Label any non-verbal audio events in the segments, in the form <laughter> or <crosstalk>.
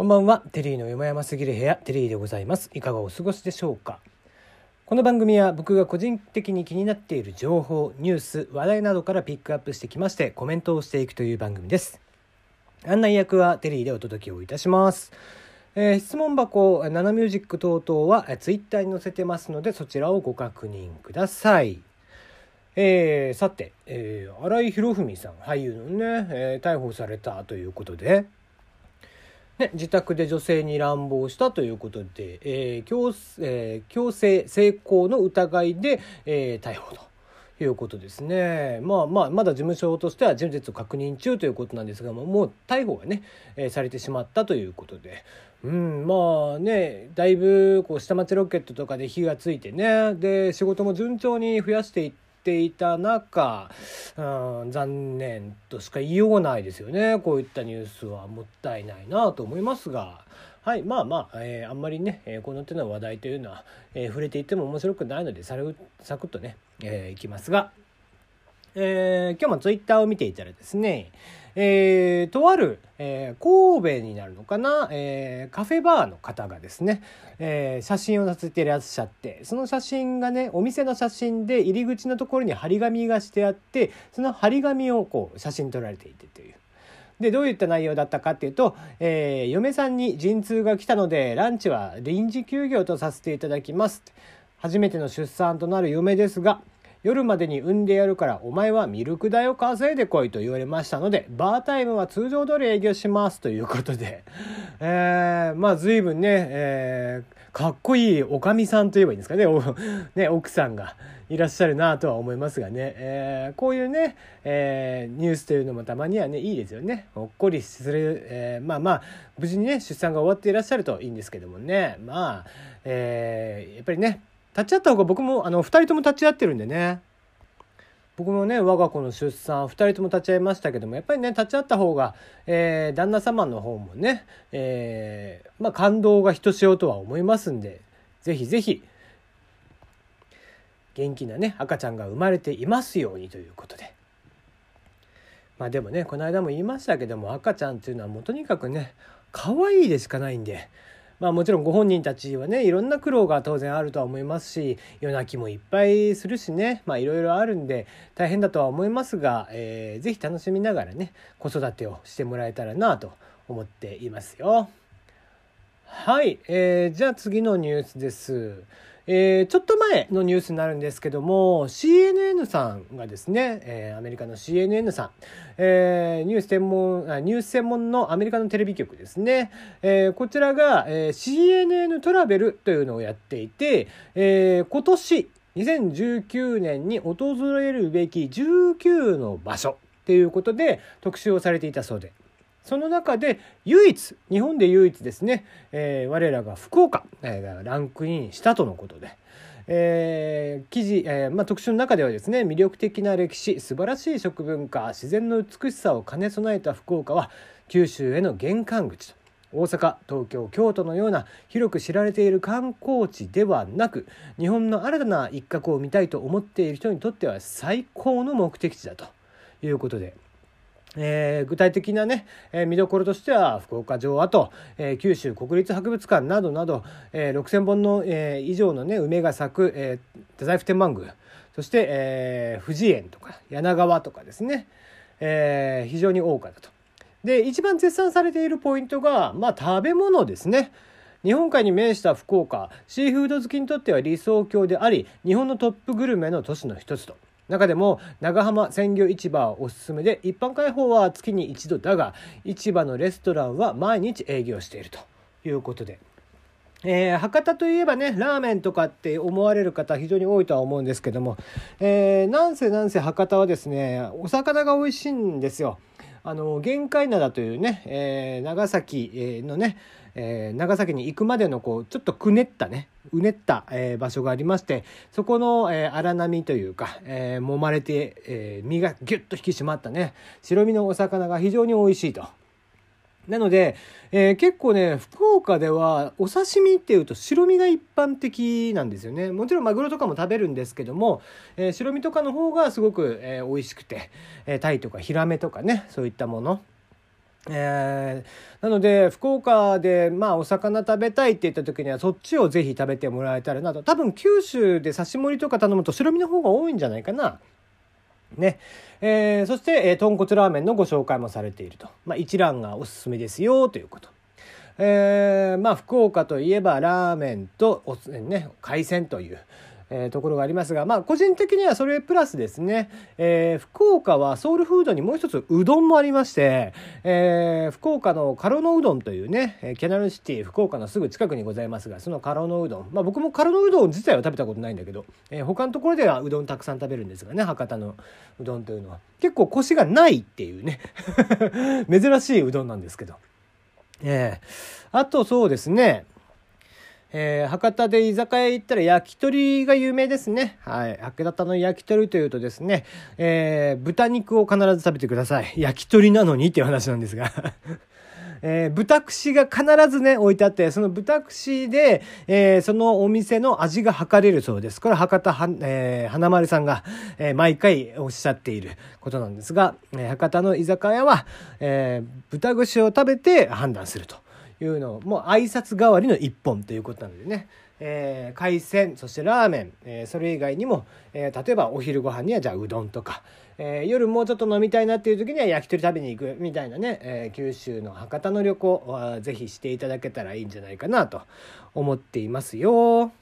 こんばんは。テリーの山山すぎる部屋。テリーでございます。いかがお過ごしでしょうか。この番組は僕が個人的に気になっている情報ニュース話題などからピックアップしてきましてコメントをしていくという番組です。案内役はテリーでお届けをいたします。えー、質問箱ナナミュージック等々はツイッターに載せてますのでそちらをご確認ください。えー、さて、えー、新井博文さん俳優のね、え、逮捕されたということで、ね、<laughs> 自宅で女性に乱暴したということで、えー強えー、強制性交の疑いで、えー、逮捕と。いうことですね。まあまあ、まだ事務所としては事実を確認中ということなんですがも、う逮捕がね、えー、されてしまったということで。うん、まあね、だいぶこう下町ロケットとかで火がついてね、で、仕事も順調に増やしていって、ていた中、うん、残念としか言いようがないですよねこういったニュースはもったいないなと思いますが。はい、まあまあ、えー、あんまりね、えー、この手の話題というのは、えー、触れていっても面白くないのでサクッとね、えー、いきますが、えー、今日もツイッターを見ていたらですね、えー、とある、えー、神戸になるのかな、えー、カフェバーの方がですね、え、写真を載せていらっしゃってその写真がねお店の写真で入り口のところに張り紙がしてあってその張り紙をこう写真撮られていてという。でどういった内容だったかっていうと、え、嫁さんに陣痛が来たのでランチは臨時休業とさせていただきます初めての出産となる嫁ですが夜までに産んでやるからお前はミルク代を稼いでこいと言われましたのでバータイムは通常通り営業しますということで、<laughs> えー、まあ随分ね、えー、かっこいいおかみさんといえばいいんですかね。<laughs> ね奥さんがいらっしゃるなとは思いますがね、えー、こういうね、えー、ニュースというのもたまにはねいいですよね。ほっこりする、えー、まあまあ無事にね出産が終わっていらっしゃるといいんですけどもね。まあ、えー、やっぱりね立ち会った方が僕もあの2人とも立ち会ってるんでね僕もね我が子の出産2人とも立ち会いましたけどもやっぱりね立ち会った方が、えー、旦那様の方もね、えー、まあ、感動がひとしおとは思いますんで是非是非元気なね赤ちゃんが生まれていますようにということで。まあでもねこの間も言いましたけども赤ちゃんっていうのはもうとにかくね可愛いでしかないんでまあもちろんご本人たちはねいろんな苦労が当然あるとは思いますし夜泣きもいっぱいするしねまあいろいろあるんで大変だとは思いますが、えー、ぜひ楽しみながらね子育てをしてもらえたらなと思っていますよ。はい、えー、じゃあ次のニュースです。えー、ちょっと前のニュースになるんですけども CNN さんがですね、えー、アメリカの CNN さん、えー、ニュース専門ニュース専門のアメリカのテレビ局ですね、え、こちらが、え、CNN トラベルというのをやっていて、え、今年2019年に訪れるべき19の場所ということで特集をされていたそうで。その中で唯一日本で唯一ですね、えー、我らが福岡、えー、ランクインしたとのことで。えー、記事、えーまあ、特集の中ではですね魅力的な歴史素晴らしい食文化自然の美しさを兼ね備えた福岡は九州への玄関口と大阪東京京都のような広く知られている観光地ではなく日本の新たな一角を見たいと思っている人にとっては最高の目的地だということで。えー、具体的なね、えー、見どころとしては福岡城跡、えー、九州国立博物館などなど、えー、6,000本の、えー、以上のね梅が咲く、えー、太宰府天満宮そして、えー、富士園とか柳川とかですね、えー、非常に多かったと。で一番絶賛されているポイントが、まあ、食べ物ですね。日本海に面した福岡シーフード好きにとっては理想郷であり日本のトップグルメの都市の一つと。中でも長浜鮮魚市場はおすすめで一般開放は月に一度だが市場のレストランは毎日営業しているということで。えー、博多といえばねラーメンとかって思われる方非常に多いとは思うんですけども、えー、なんせなんせ博多はですねお魚が美味しいんですよ。あの玄界灘というね、えー、長崎のね、えー、長崎に行くまでのこうちょっとくねったねうねった、えー、場所がありましてそこの、えー、荒波というか、えー、揉まれて、えー、身がギュッと引き締まったね白身のお魚が非常に美味しいと。なので、えー、結構ね福岡ではお刺身っていうと白身が一般的なんですよね。もちろんマグロとかも食べるんですけども、えー、白身とかの方がすごく、えー、美味しくて、えー、タイとかヒラメとかねそういったもの。えー、なので福岡でまあお魚食べたいって言った時にはそっちをぜひ食べてもらえたらなと。多分九州で刺し盛りとか頼むと白身の方が多いんじゃないかな。ねえー、そして、えー、豚骨ラーメンのご紹介もされていると、まあ、一蘭がおすすめですよということ。えー、まあ福岡といえばラーメンとお、ね、海鮮という、えー、ところがありますが、まあ、個人的にはそれプラスですね、えー、福岡はソウルフードにもう一つうどんもありまして、えー、福岡のカロノうどんというねキャナルシティ福岡のすぐ近くにございますがそのカロノうどん、まあ、僕もカロノうどん自体は食べたことないんだけど、えー、他のところではうどんたくさん食べるんですがね博多のうどんというのは。結構コシがないっていうね <laughs> 珍しいうどんなんですけど。えー、あとそうですね。えー、博多で居酒屋行ったら焼き鳥が有名ですね。はい。博多の焼き鳥というとですね、えー、豚肉を必ず食べてください。焼き鳥なのにっていう話なんですが <laughs> えー、豚串が必ずね、置いてあって、その豚串で、えー、そのお店の味が測れるそうです。これは博多は、えー、花丸さんが、えー、毎回おっしゃっていることなんですが、えー、博多の居酒屋は、えー、豚串を食べて判断すると。いうのもう挨拶代わりの一本ということなのでね、えー、海鮮そしてラーメン、えー、それ以外にも、えー、例えばお昼ご飯にはじゃあうどんとか、え夜もうちょっと飲みたいなっていう時には焼き鳥食べに行くみたいなね、え九州の博多の旅行は是非していただけたらいいんじゃないかなと思っていますよ。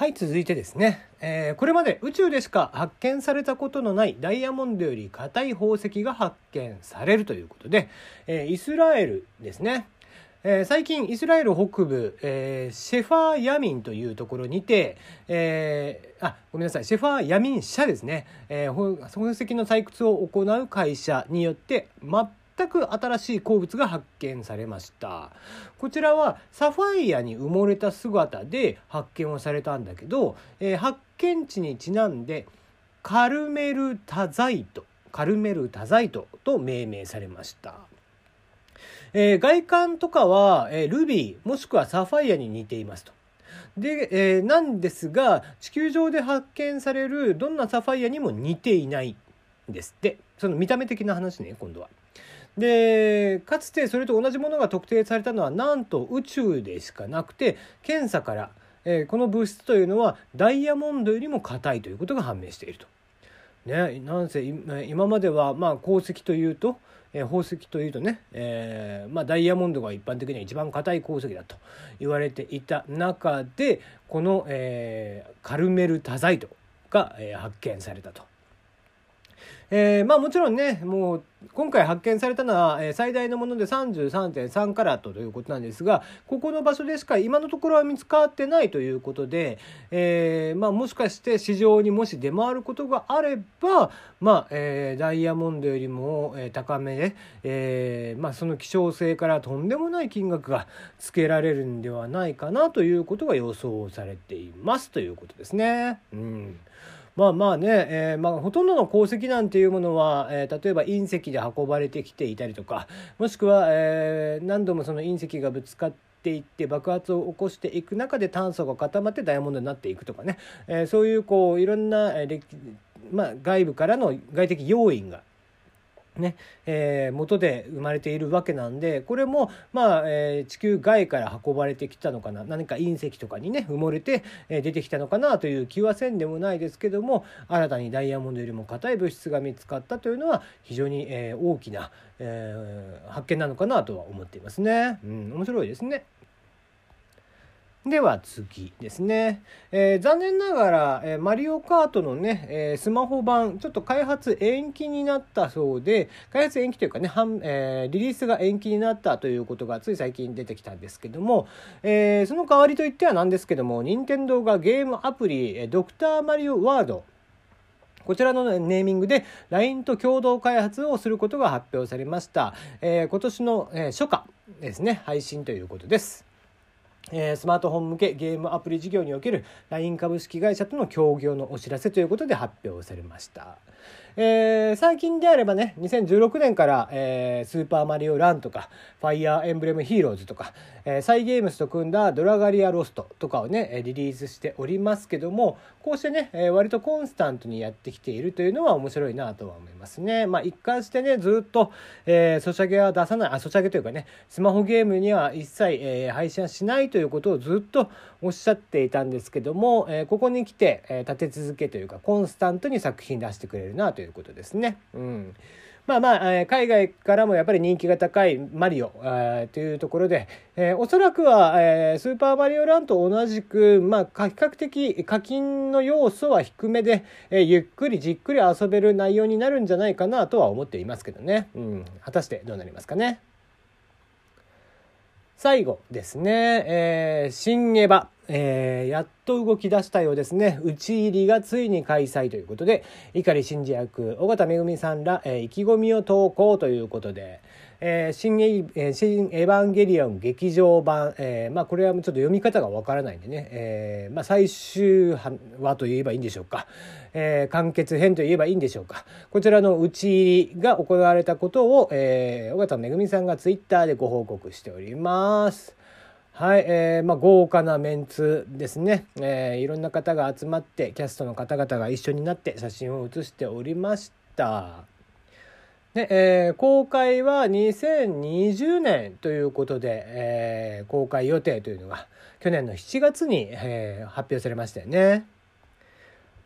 はい続いてですね、えー、これまで宇宙でしか発見されたことのないダイヤモンドより硬い宝石が発見されるということで、えー、イスラエルですね、えー、最近イスラエル北部、えー、シェファーヤミンというところにて、えー、あごめんなさいシェファーヤミン社ですね、えー、宝石の採掘を行う会社によって真っ全く新しい鉱物が発見されましたこちらはサファイアに埋もれた姿で発見をされたんだけど、えー、発見地にちなんでカルメルタザイトカルメルタザイトと命名されました。えー、外観とかは、えー、ルビーもしくはサファイアに似ていますと。で、えー、なんですが地球上で発見されるどんなサファイアにも似ていないんですってその見た目的な話ね今度は。でかつてそれと同じものが特定されたのはなんと宇宙でしかなくて検査から、えー、この物質というのはダイヤモンドよりも硬いということが判明していると。ね、なんせ今まではまあ鉱石というと、えー、宝石というとね、えーまあ、ダイヤモンドが一般的には一番硬い鉱石だと言われていた中でこの、え、カルメルタザイトが、え、発見されたと。えー、まあもちろんねもう今回発見されたのは、え最大のもので33.3カラットということなんですがここの場所でしか今のところは見つかってないということで、えー、まあ、もしかして市場にもし出回ることがあれば、まあえー、ダイヤモンドよりも、高めで、えまあ、その希少性からとんでもない金額がつけられるんではないかなということが予想されていますということですね。うんまあまあね、えー、まあ、ほとんどの鉱石なんていうものは、えー、例えば隕石で運ばれてきていたりとかもしくは、えー、何度もその隕石がぶつかっていって爆発を起こしていく中で炭素が固まってダイヤモンドになっていくとかね、えそういうこういろんな、えまあ、外部からの外的要因がねえー、元で生まれているわけなんでこれも、まあえー、地球外から運ばれてきたのかな何か隕石とかにね埋もれて、え、出てきたのかなという気はせんでもないですけども新たにダイヤモンドよりも硬い物質が見つかったというのは非常に、え、大きな、え、発見なのかなとは思っていますね。うん、面白いですね。では次ですね、えー、残念ながら、えー、マリオカートのね、えー、スマホ版ちょっと開発延期になったそうで開発延期というかね半、えリリースが延期になったということがつい最近出てきたんですけども、えその代わりといってはなんですけども任天堂がゲームアプリ「ドクターマリオワード」こちらのネーミングで LINE と共同開発をすることが発表されました。えー、今年の、え初夏ですね、配信ということです。え、スマートフォン向けゲームアプリ事業における LINE 株式会社との協業のお知らせということで発表されました。えー、最近であればね2016年から、えー、スーパーマリオランとかファイアーエンブレムヒーローズとか、えー、サイ・ゲームスと組んだドラガリアロストとかをねリリースしておりますけどもこうしてね、えー、割とコンスタントにやってきているというのは面白いなとは思いますね。まあ一貫してねずっと、えー、ソシャゲは出さないあソシャゲというかねスマホゲームには一切、えー、配信はしないということをずっとおっしゃっていたんですけども、えー、ここに来て、えー、立て続けというかコンスタントに作品出してくれるなとということですね。うんまあまあ、え、海外からもやっぱり人気が高いマリオ、えー、というところで、え、おそらくは、え、スーパーマリオランと同じく、まあ、比較的課金の要素は低めで、え、ゆっくりじっくり遊べる内容になるんじゃないかなとは思っていますけどね。うん、果たしてどうなりますかね。最後ですね、えー、新エヴァ、えー、やっと動き出したようですね。打ち入りがついに開催ということで、碇信二役、緒方恵さんら、えー、意気込みを投稿ということで、えー、新エえ新エヴァンゲリオン劇場版、えー、まあこれはちょっと読み方がわからないんでね、えー、まあ最終話と言えばいいんでしょうか、えー、完結編と言えばいいんでしょうか。こちらの打ち入りが行われたことを、えー、尾形めぐみさんがツイッターでご報告しております。はい、えー、まあ、豪華なメンツですね、えー、いろんな方が集まってキャストの方々が一緒になって写真を写しておりました。で、えー、公開は2020年ということで、えー、公開予定というのが去年の7月に、えー、発表されましたよね。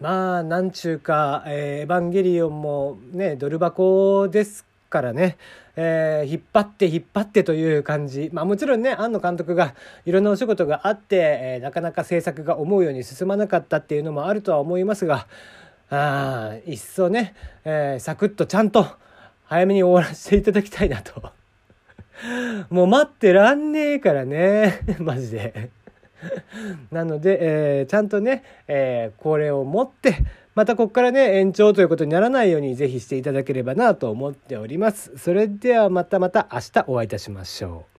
まあ、なんちゅうか、えー、エヴァンゲリオンもね、ドル箱ですからね、えー、引っ張って引っ張ってという感じ。まあもちろんね、庵野監督がいろんなお仕事があって、えー、なかなか制作が思うように進まなかったっていうのもあるとは思いますが、あいっそね、えー、サクッとちゃんと、早めに終わらせていただきたいなと。<laughs> もう待ってらんねえからね。<laughs> マジで。なので、えー、ちゃんとね、えー、これを持って、またここからね、延長ということにならないようにぜひしていただければなと思っております。それではまたまた明日お会いいたしましょう。